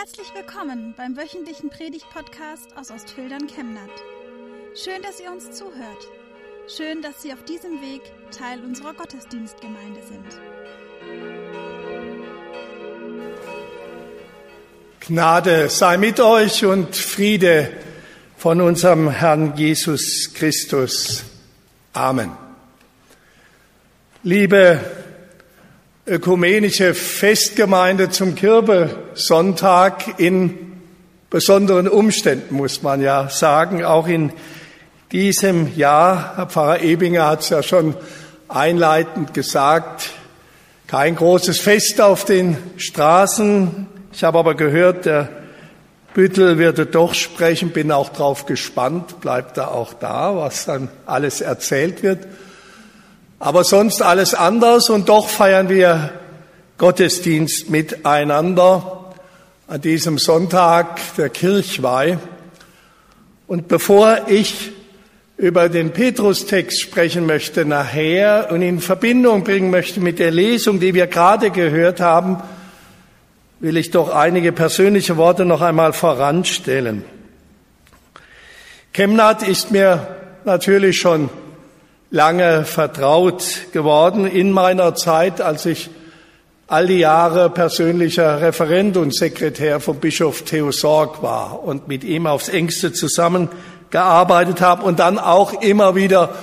Herzlich willkommen beim wöchentlichen Predigt-Podcast aus Ostfildern Chemnat. Schön, dass ihr uns zuhört. Schön, dass Sie auf diesem Weg Teil unserer Gottesdienstgemeinde sind. Gnade sei mit euch und Friede von unserem Herrn Jesus Christus. Amen. Liebe ökumenische Festgemeinde zum Kirbesonntag in besonderen Umständen, muss man ja sagen. Auch in diesem Jahr, Herr Pfarrer Ebinger hat es ja schon einleitend gesagt, kein großes Fest auf den Straßen. Ich habe aber gehört, der Büttel würde doch sprechen, bin auch drauf gespannt, bleibt er auch da, was dann alles erzählt wird. Aber sonst alles anders und doch feiern wir Gottesdienst miteinander an diesem Sonntag der Kirchweih. Und bevor ich über den Petrustext sprechen möchte nachher und in Verbindung bringen möchte mit der Lesung, die wir gerade gehört haben, will ich doch einige persönliche Worte noch einmal voranstellen. Chemnat ist mir natürlich schon lange vertraut geworden in meiner Zeit, als ich all die Jahre persönlicher Referent und Sekretär von Bischof Theo Sorg war und mit ihm aufs engste zusammengearbeitet habe und dann auch immer wieder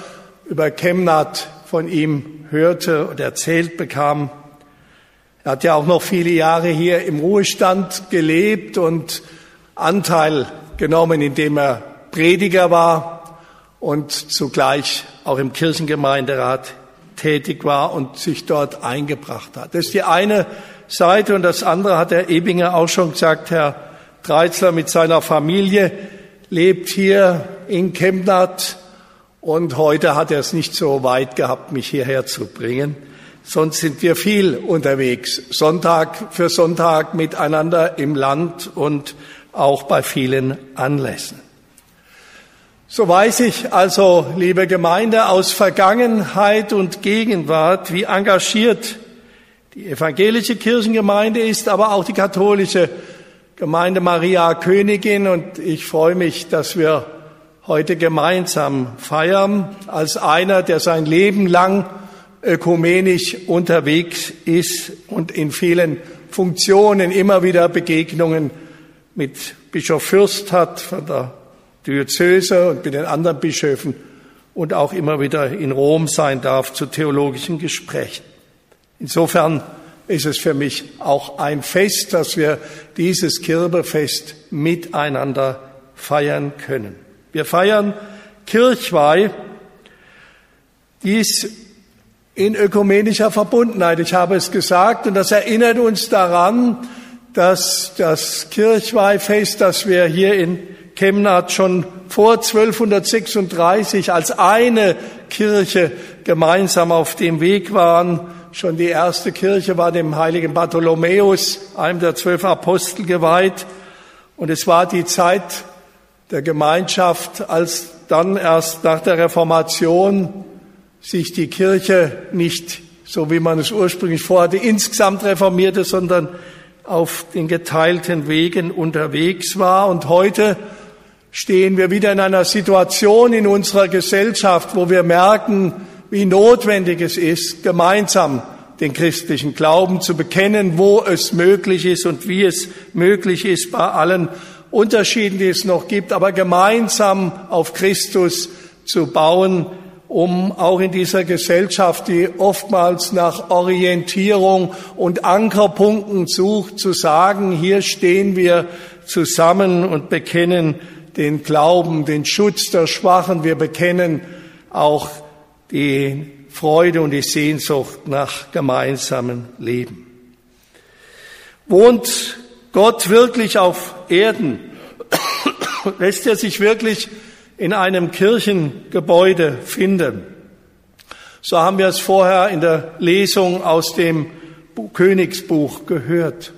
über Chemnat von ihm hörte und erzählt bekam. Er hat ja auch noch viele Jahre hier im Ruhestand gelebt und Anteil genommen, indem er Prediger war und zugleich auch im Kirchengemeinderat tätig war und sich dort eingebracht hat. Das ist die eine Seite und das andere hat Herr Ebinger auch schon gesagt. Herr Dreizler mit seiner Familie lebt hier in Chemnat und heute hat er es nicht so weit gehabt, mich hierher zu bringen. Sonst sind wir viel unterwegs, Sonntag für Sonntag miteinander im Land und auch bei vielen Anlässen. So weiß ich also, liebe Gemeinde, aus Vergangenheit und Gegenwart, wie engagiert die evangelische Kirchengemeinde ist, aber auch die katholische Gemeinde Maria Königin. Und ich freue mich, dass wir heute gemeinsam feiern, als einer, der sein Leben lang ökumenisch unterwegs ist und in vielen Funktionen immer wieder Begegnungen mit Bischof Fürst hat von der Diözese und mit den anderen Bischöfen und auch immer wieder in Rom sein darf zu theologischen Gesprächen. Insofern ist es für mich auch ein Fest, dass wir dieses Kirbefest miteinander feiern können. Wir feiern Kirchweih, dies in ökumenischer Verbundenheit. Ich habe es gesagt und das erinnert uns daran, dass das Kirchweihfest, das wir hier in Chemnat schon vor 1236 als eine Kirche gemeinsam auf dem Weg waren. Schon die erste Kirche war dem heiligen Bartholomäus, einem der zwölf Apostel, geweiht. Und es war die Zeit der Gemeinschaft, als dann erst nach der Reformation sich die Kirche nicht, so wie man es ursprünglich vorhatte, insgesamt reformierte, sondern auf den geteilten Wegen unterwegs war. Und heute stehen wir wieder in einer Situation in unserer Gesellschaft, wo wir merken, wie notwendig es ist, gemeinsam den christlichen Glauben zu bekennen, wo es möglich ist und wie es möglich ist bei allen Unterschieden, die es noch gibt, aber gemeinsam auf Christus zu bauen, um auch in dieser Gesellschaft, die oftmals nach Orientierung und Ankerpunkten sucht, zu sagen, hier stehen wir zusammen und bekennen den Glauben, den Schutz der Schwachen. Wir bekennen auch die Freude und die Sehnsucht nach gemeinsamen Leben. Wohnt Gott wirklich auf Erden? Lässt er sich wirklich in einem Kirchengebäude finden? So haben wir es vorher in der Lesung aus dem Königsbuch gehört.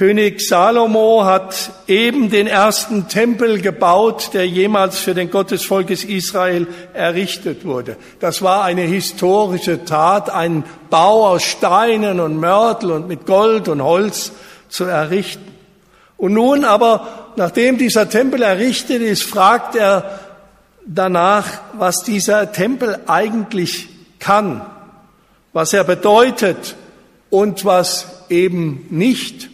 König Salomo hat eben den ersten Tempel gebaut, der jemals für den Gott des Volkes Israel errichtet wurde. Das war eine historische Tat, einen Bau aus Steinen und Mörtel und mit Gold und Holz zu errichten. Und nun aber, nachdem dieser Tempel errichtet ist, fragt er danach, was dieser Tempel eigentlich kann, was er bedeutet und was eben nicht.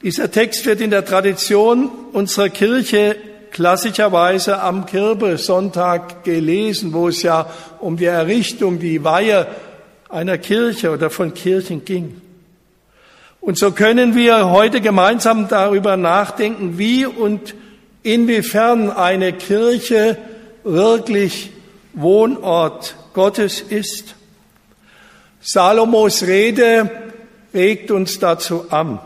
Dieser Text wird in der Tradition unserer Kirche klassischerweise am Kirbesonntag gelesen, wo es ja um die Errichtung, die Weihe einer Kirche oder von Kirchen ging. Und so können wir heute gemeinsam darüber nachdenken, wie und inwiefern eine Kirche wirklich Wohnort Gottes ist. Salomos Rede regt uns dazu an.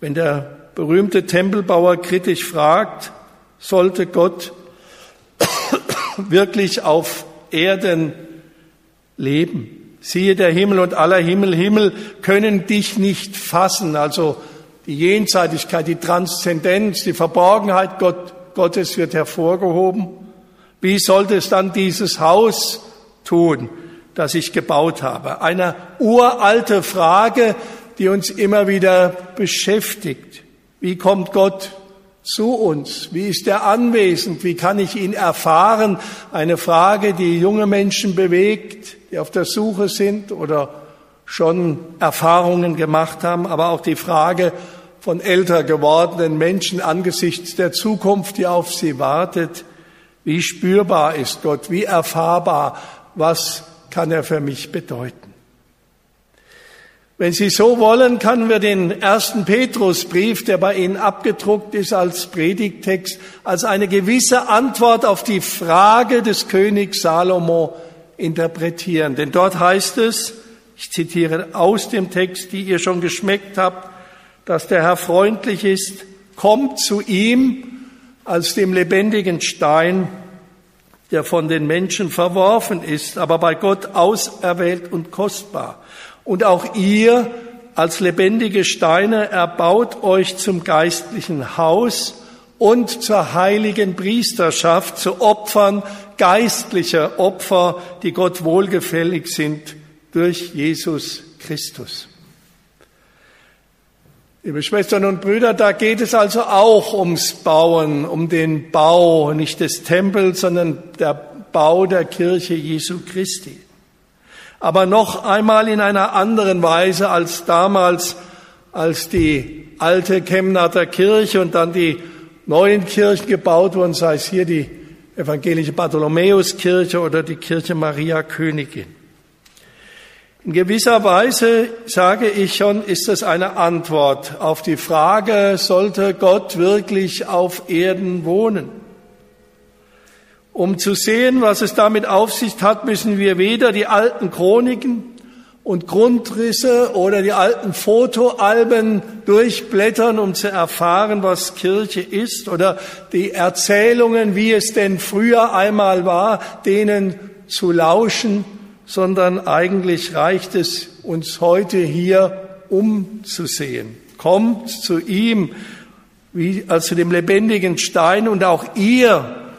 Wenn der berühmte Tempelbauer kritisch fragt, sollte Gott wirklich auf Erden leben? Siehe, der Himmel und aller Himmel, Himmel können dich nicht fassen. Also die Jenseitigkeit, die Transzendenz, die Verborgenheit Gott, Gottes wird hervorgehoben. Wie sollte es dann dieses Haus tun, das ich gebaut habe? Eine uralte Frage, die uns immer wieder beschäftigt. Wie kommt Gott zu uns? Wie ist er anwesend? Wie kann ich ihn erfahren? Eine Frage, die junge Menschen bewegt, die auf der Suche sind oder schon Erfahrungen gemacht haben, aber auch die Frage von älter gewordenen Menschen angesichts der Zukunft, die auf sie wartet. Wie spürbar ist Gott? Wie erfahrbar? Was kann er für mich bedeuten? Wenn Sie so wollen, können wir den ersten Petrusbrief, der bei Ihnen abgedruckt ist als Predigtext, als eine gewisse Antwort auf die Frage des Königs Salomo interpretieren. Denn dort heißt es, ich zitiere aus dem Text, die ihr schon geschmeckt habt, dass der Herr freundlich ist, kommt zu ihm als dem lebendigen Stein, der von den Menschen verworfen ist, aber bei Gott auserwählt und kostbar. Und auch ihr als lebendige Steine erbaut euch zum geistlichen Haus und zur heiligen Priesterschaft, zu Opfern geistlicher Opfer, die Gott wohlgefällig sind durch Jesus Christus. Liebe Schwestern und Brüder, da geht es also auch ums Bauen, um den Bau, nicht des Tempels, sondern der Bau der Kirche Jesu Christi aber noch einmal in einer anderen Weise als damals, als die alte Chemnater Kirche und dann die neuen Kirchen gebaut wurden, sei es hier die evangelische Bartholomäuskirche oder die Kirche Maria Königin. In gewisser Weise, sage ich schon, ist das eine Antwort auf die Frage, sollte Gott wirklich auf Erden wohnen? Um zu sehen, was es damit auf sich hat, müssen wir weder die alten Chroniken und Grundrisse oder die alten Fotoalben durchblättern, um zu erfahren, was Kirche ist, oder die Erzählungen, wie es denn früher einmal war, denen zu lauschen, sondern eigentlich reicht es uns heute hier umzusehen. Kommt zu ihm, wie, als zu dem lebendigen Stein und auch ihr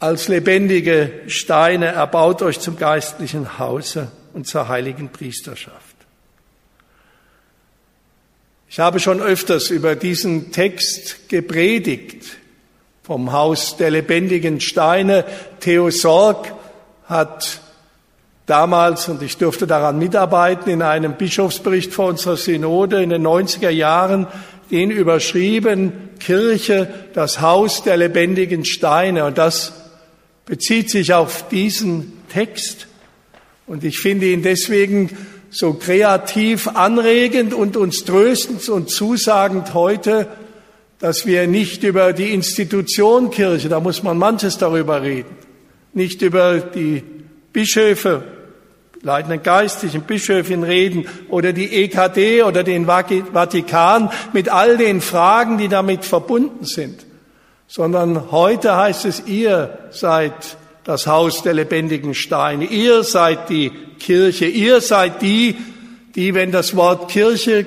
als lebendige Steine, erbaut euch zum geistlichen Hause und zur heiligen Priesterschaft. Ich habe schon öfters über diesen Text gepredigt vom Haus der lebendigen Steine. Theo Sorg hat damals, und ich durfte daran mitarbeiten, in einem Bischofsbericht vor unserer Synode in den 90er Jahren den überschrieben, Kirche, das Haus der lebendigen Steine. Und das bezieht sich auf diesen Text. Und ich finde ihn deswegen so kreativ anregend und uns tröstend und zusagend heute, dass wir nicht über die Institution Kirche, da muss man manches darüber reden, nicht über die Bischöfe, leitenden geistlichen Bischöfin reden oder die EKD oder den Vatikan mit all den Fragen, die damit verbunden sind, sondern heute heißt es, ihr seid das Haus der lebendigen Steine, ihr seid die Kirche, ihr seid die, die, wenn das Wort Kirche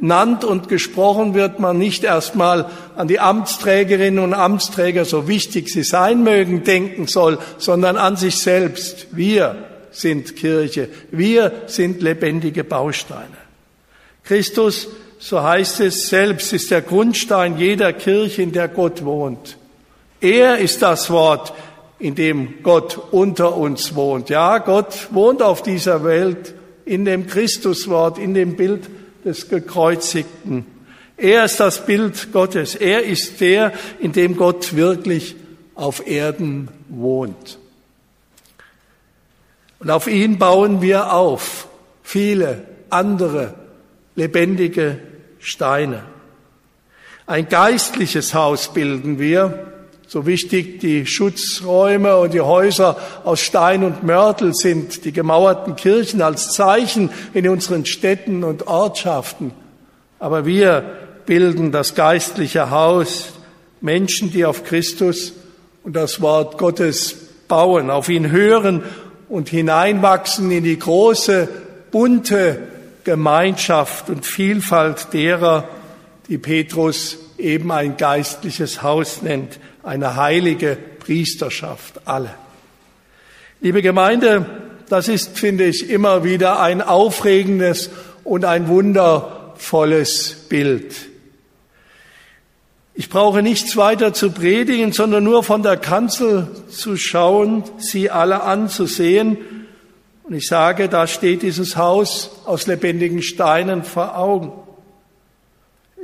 genannt und gesprochen wird, man nicht erstmal an die Amtsträgerinnen und Amtsträger, so wichtig sie sein mögen, denken soll, sondern an sich selbst. Wir sind Kirche, wir sind lebendige Bausteine. Christus so heißt es, selbst ist der Grundstein jeder Kirche, in der Gott wohnt. Er ist das Wort, in dem Gott unter uns wohnt. Ja, Gott wohnt auf dieser Welt in dem Christuswort, in dem Bild des Gekreuzigten. Er ist das Bild Gottes. Er ist der, in dem Gott wirklich auf Erden wohnt. Und auf ihn bauen wir auf viele andere lebendige Steine. Ein geistliches Haus bilden wir, so wichtig die Schutzräume und die Häuser aus Stein und Mörtel sind, die gemauerten Kirchen als Zeichen in unseren Städten und Ortschaften. Aber wir bilden das geistliche Haus, Menschen, die auf Christus und das Wort Gottes bauen, auf ihn hören und hineinwachsen in die große, bunte Gemeinschaft und Vielfalt derer, die Petrus eben ein geistliches Haus nennt, eine heilige Priesterschaft, alle. Liebe Gemeinde, das ist, finde ich, immer wieder ein aufregendes und ein wundervolles Bild. Ich brauche nichts weiter zu predigen, sondern nur von der Kanzel zu schauen, sie alle anzusehen. Und ich sage, da steht dieses Haus aus lebendigen Steinen vor Augen.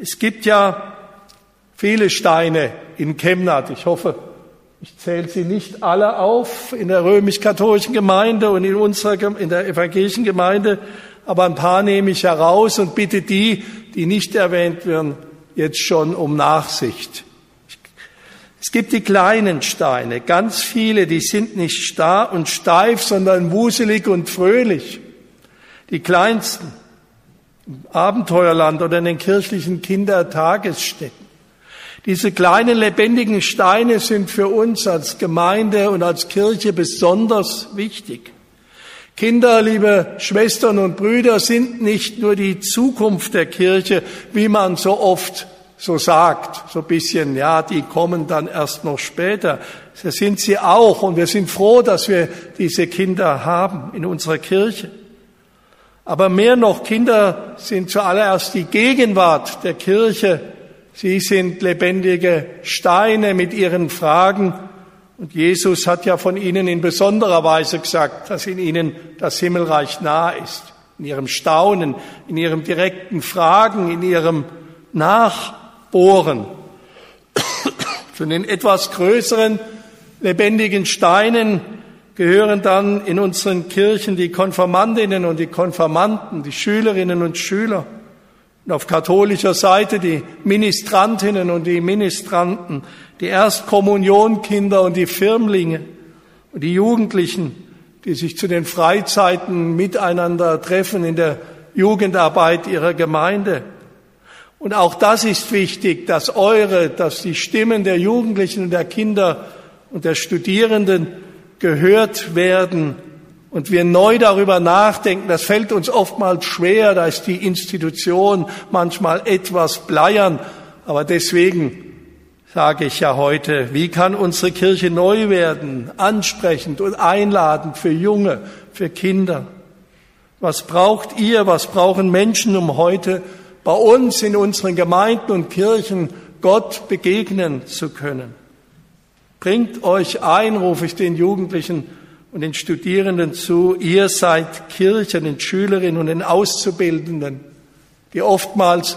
Es gibt ja viele Steine in Chemnat. Ich hoffe, ich zähle sie nicht alle auf in der römisch-katholischen Gemeinde und in unserer, in der evangelischen Gemeinde, aber ein paar nehme ich heraus und bitte die, die nicht erwähnt werden, jetzt schon um Nachsicht. Es gibt die kleinen Steine, ganz viele, die sind nicht starr und steif, sondern wuselig und fröhlich. Die kleinsten im Abenteuerland oder in den kirchlichen Kindertagesstätten. Diese kleinen lebendigen Steine sind für uns als Gemeinde und als Kirche besonders wichtig. Kinder, liebe Schwestern und Brüder, sind nicht nur die Zukunft der Kirche, wie man so oft so sagt, so ein bisschen, ja, die kommen dann erst noch später. Das sind sie auch und wir sind froh, dass wir diese Kinder haben in unserer Kirche. Aber mehr noch, Kinder sind zuallererst die Gegenwart der Kirche. Sie sind lebendige Steine mit ihren Fragen und Jesus hat ja von ihnen in besonderer Weise gesagt, dass in ihnen das Himmelreich nahe ist. In ihrem Staunen, in ihrem direkten Fragen, in ihrem Nachbohren. Zu den etwas größeren lebendigen Steinen gehören dann in unseren Kirchen die Konfirmandinnen und die Konfirmanden, die Schülerinnen und Schüler. Und auf katholischer Seite die Ministrantinnen und die Ministranten, die Erstkommunionkinder und die Firmlinge und die Jugendlichen, die sich zu den Freizeiten miteinander treffen in der Jugendarbeit ihrer Gemeinde. Und auch das ist wichtig, dass eure, dass die Stimmen der Jugendlichen und der Kinder und der Studierenden gehört werden und wir neu darüber nachdenken, das fällt uns oftmals schwer, da ist die Institution manchmal etwas bleiern, aber deswegen sage ich ja heute, wie kann unsere Kirche neu werden, ansprechend und einladend für Junge, für Kinder? Was braucht ihr, was brauchen Menschen, um heute bei uns in unseren Gemeinden und Kirchen Gott begegnen zu können? Bringt euch ein, rufe ich den Jugendlichen und den Studierenden zu, ihr seid Kirchen, den Schülerinnen und den Auszubildenden, die oftmals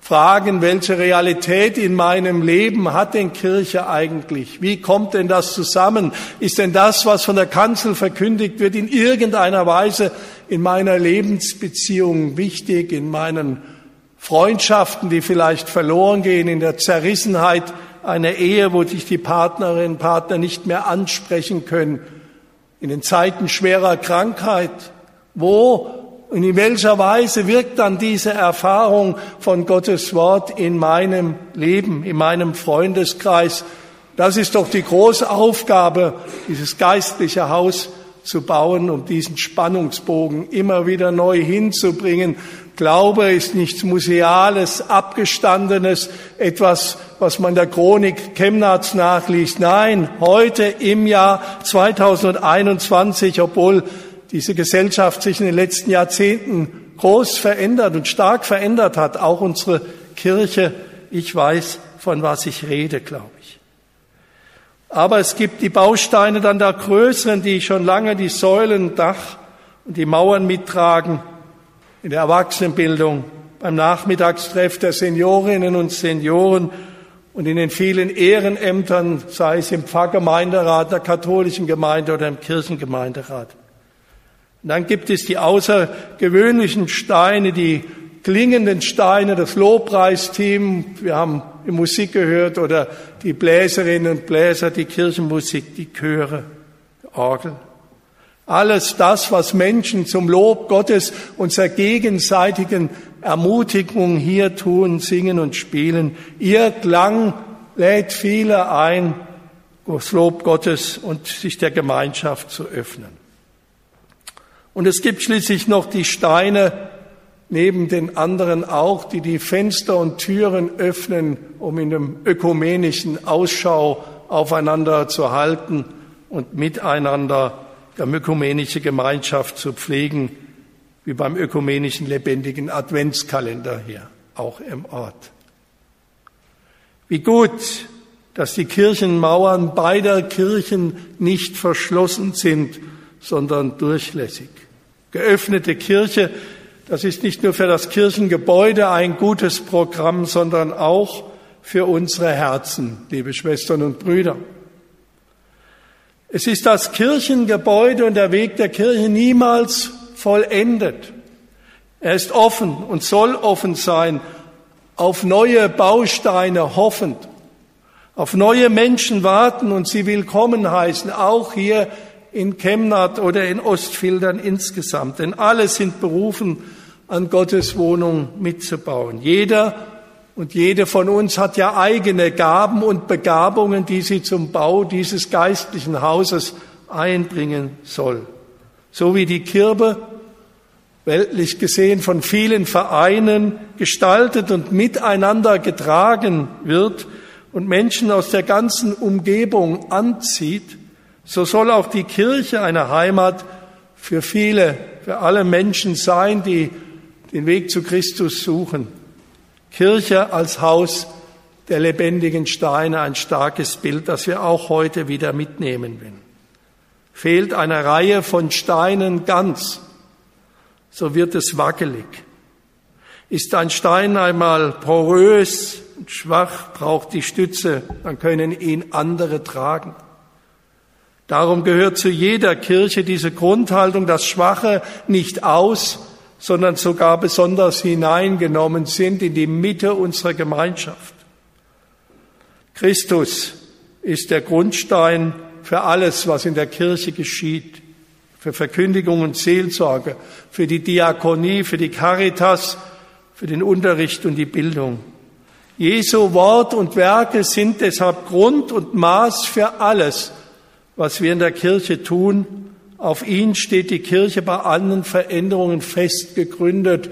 fragen, welche Realität in meinem Leben hat denn Kirche eigentlich? Wie kommt denn das zusammen? Ist denn das, was von der Kanzel verkündigt wird, in irgendeiner Weise in meiner Lebensbeziehung wichtig, in meinen Freundschaften, die vielleicht verloren gehen, in der Zerrissenheit einer Ehe, wo sich die Partnerinnen und Partner nicht mehr ansprechen können? In den Zeiten schwerer Krankheit, wo und in welcher Weise wirkt dann diese Erfahrung von Gottes Wort in meinem Leben, in meinem Freundeskreis? Das ist doch die große Aufgabe, dieses geistliche Haus zu bauen, um diesen Spannungsbogen immer wieder neu hinzubringen, Glaube ist nichts Museales, Abgestandenes, etwas, was man der Chronik Chemnats nachliest. Nein, heute im Jahr 2021, obwohl diese Gesellschaft sich in den letzten Jahrzehnten groß verändert und stark verändert hat, auch unsere Kirche. Ich weiß, von was ich rede, glaube ich. Aber es gibt die Bausteine dann der größeren, die schon lange die Säulen, Dach und die Mauern mittragen in der Erwachsenenbildung, beim Nachmittagstreff der Seniorinnen und Senioren und in den vielen Ehrenämtern, sei es im Pfarrgemeinderat der katholischen Gemeinde oder im Kirchengemeinderat. Und dann gibt es die außergewöhnlichen Steine, die klingenden Steine, das Lobpreisteam, wir haben Musik gehört, oder die Bläserinnen und Bläser, die Kirchenmusik, die Chöre, die Orgel. Alles das, was Menschen zum Lob Gottes und zur gegenseitigen Ermutigung hier tun, singen und spielen. Ihr Klang lädt viele ein, das Lob Gottes und sich der Gemeinschaft zu öffnen. Und es gibt schließlich noch die Steine, neben den anderen auch, die die Fenster und Türen öffnen, um in einem ökumenischen Ausschau aufeinander zu halten und miteinander der ökumenische Gemeinschaft zu pflegen, wie beim ökumenischen lebendigen Adventskalender hier, auch im Ort. Wie gut, dass die Kirchenmauern beider Kirchen nicht verschlossen sind, sondern durchlässig. Geöffnete Kirche, das ist nicht nur für das Kirchengebäude ein gutes Programm, sondern auch für unsere Herzen, liebe Schwestern und Brüder. Es ist das Kirchengebäude und der Weg der Kirche niemals vollendet. Er ist offen und soll offen sein, auf neue Bausteine hoffend, auf neue Menschen warten und sie willkommen heißen, auch hier in Chemnat oder in Ostfildern insgesamt. Denn alle sind berufen, an Gottes Wohnung mitzubauen. Jeder und jede von uns hat ja eigene Gaben und Begabungen, die sie zum Bau dieses geistlichen Hauses einbringen soll. So wie die Kirbe, weltlich gesehen von vielen Vereinen gestaltet und miteinander getragen wird und Menschen aus der ganzen Umgebung anzieht, so soll auch die Kirche eine Heimat für viele, für alle Menschen sein, die den Weg zu Christus suchen. Kirche als Haus der lebendigen Steine, ein starkes Bild, das wir auch heute wieder mitnehmen werden. Fehlt eine Reihe von Steinen ganz, so wird es wackelig. Ist ein Stein einmal porös und schwach, braucht die Stütze, dann können ihn andere tragen. Darum gehört zu jeder Kirche diese Grundhaltung, dass Schwache nicht aus, sondern sogar besonders hineingenommen sind in die Mitte unserer Gemeinschaft. Christus ist der Grundstein für alles, was in der Kirche geschieht, für Verkündigung und Seelsorge, für die Diakonie, für die Caritas, für den Unterricht und die Bildung. Jesu Wort und Werke sind deshalb Grund und Maß für alles, was wir in der Kirche tun. Auf ihn steht die Kirche bei allen Veränderungen fest gegründet.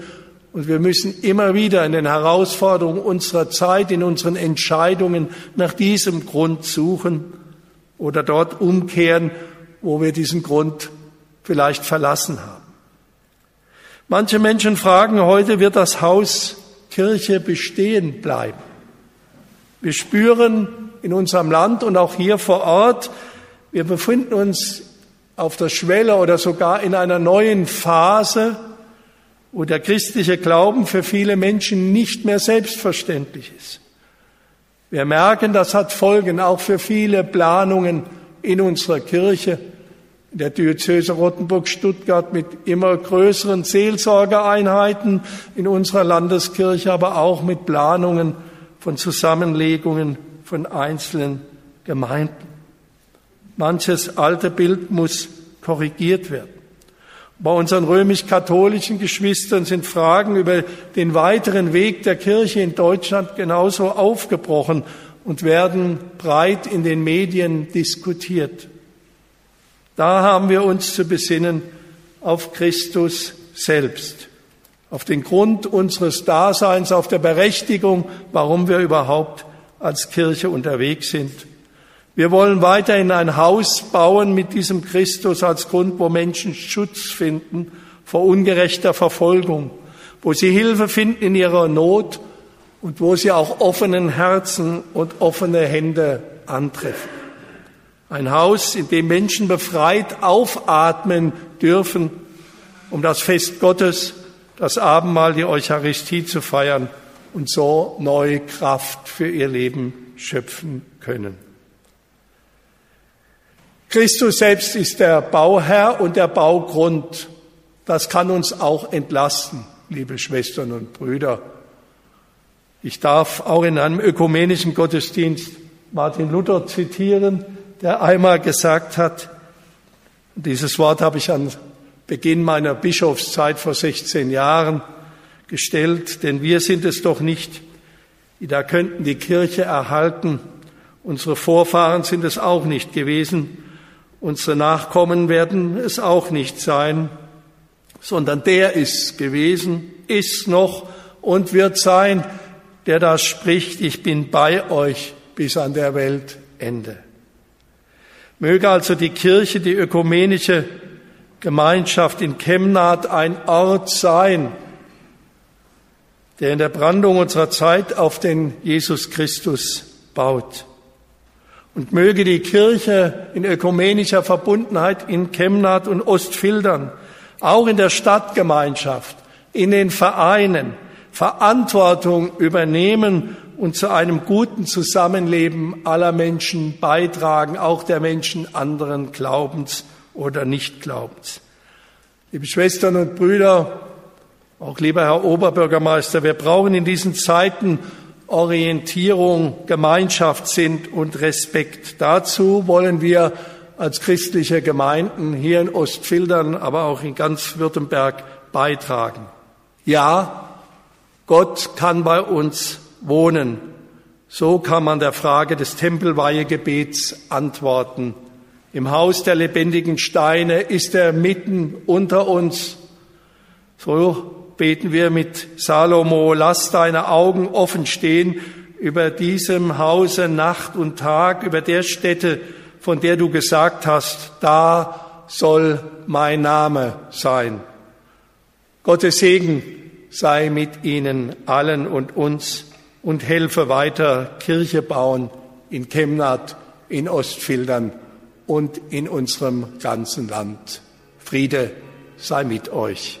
Und wir müssen immer wieder in den Herausforderungen unserer Zeit, in unseren Entscheidungen nach diesem Grund suchen oder dort umkehren, wo wir diesen Grund vielleicht verlassen haben. Manche Menschen fragen heute, wird das Haus Kirche bestehen bleiben? Wir spüren in unserem Land und auch hier vor Ort, wir befinden uns auf der Schwelle oder sogar in einer neuen Phase, wo der christliche Glauben für viele Menschen nicht mehr selbstverständlich ist. Wir merken, das hat Folgen auch für viele Planungen in unserer Kirche, in der Diözese Rottenburg-Stuttgart mit immer größeren Seelsorgeeinheiten in unserer Landeskirche, aber auch mit Planungen von Zusammenlegungen von einzelnen Gemeinden. Manches alte Bild muss korrigiert werden. Bei unseren römisch-katholischen Geschwistern sind Fragen über den weiteren Weg der Kirche in Deutschland genauso aufgebrochen und werden breit in den Medien diskutiert. Da haben wir uns zu besinnen auf Christus selbst, auf den Grund unseres Daseins, auf der Berechtigung, warum wir überhaupt als Kirche unterwegs sind wir wollen weiterhin ein Haus bauen mit diesem Christus als Grund, wo Menschen Schutz finden vor ungerechter Verfolgung, wo sie Hilfe finden in ihrer Not und wo sie auch offenen Herzen und offene Hände antreffen. Ein Haus, in dem Menschen befreit aufatmen dürfen, um das Fest Gottes, das Abendmahl, die Eucharistie zu feiern und so neue Kraft für ihr Leben schöpfen können. Christus selbst ist der Bauherr und der Baugrund. Das kann uns auch entlasten, liebe Schwestern und Brüder. Ich darf auch in einem ökumenischen Gottesdienst Martin Luther zitieren, der einmal gesagt hat, dieses Wort habe ich an Beginn meiner Bischofszeit vor 16 Jahren gestellt, denn wir sind es doch nicht, die da könnten die Kirche erhalten. Unsere Vorfahren sind es auch nicht gewesen. Unsere Nachkommen werden es auch nicht sein, sondern der ist gewesen, ist noch und wird sein, der da spricht, ich bin bei euch bis an der Weltende. Möge also die Kirche, die ökumenische Gemeinschaft in Chemnat ein Ort sein, der in der Brandung unserer Zeit auf den Jesus Christus baut. Und möge die Kirche in ökumenischer Verbundenheit in Chemnat und Ostfildern, auch in der Stadtgemeinschaft, in den Vereinen, Verantwortung übernehmen und zu einem guten Zusammenleben aller Menschen beitragen, auch der Menschen anderen Glaubens oder Nichtglaubens. Liebe Schwestern und Brüder, auch lieber Herr Oberbürgermeister, wir brauchen in diesen Zeiten Orientierung, Gemeinschaft, sind und Respekt. Dazu wollen wir als christliche Gemeinden hier in Ostfildern, aber auch in ganz Württemberg beitragen. Ja, Gott kann bei uns wohnen. So kann man der Frage des Tempelweihegebets antworten. Im Haus der lebendigen Steine ist er mitten unter uns. So beten wir mit Salomo, lass deine Augen offen stehen über diesem Hause Nacht und Tag, über der Stätte, von der du gesagt hast, da soll mein Name sein. Gottes Segen sei mit ihnen allen und uns und helfe weiter Kirche bauen in Chemnat, in Ostfildern und in unserem ganzen Land. Friede sei mit euch.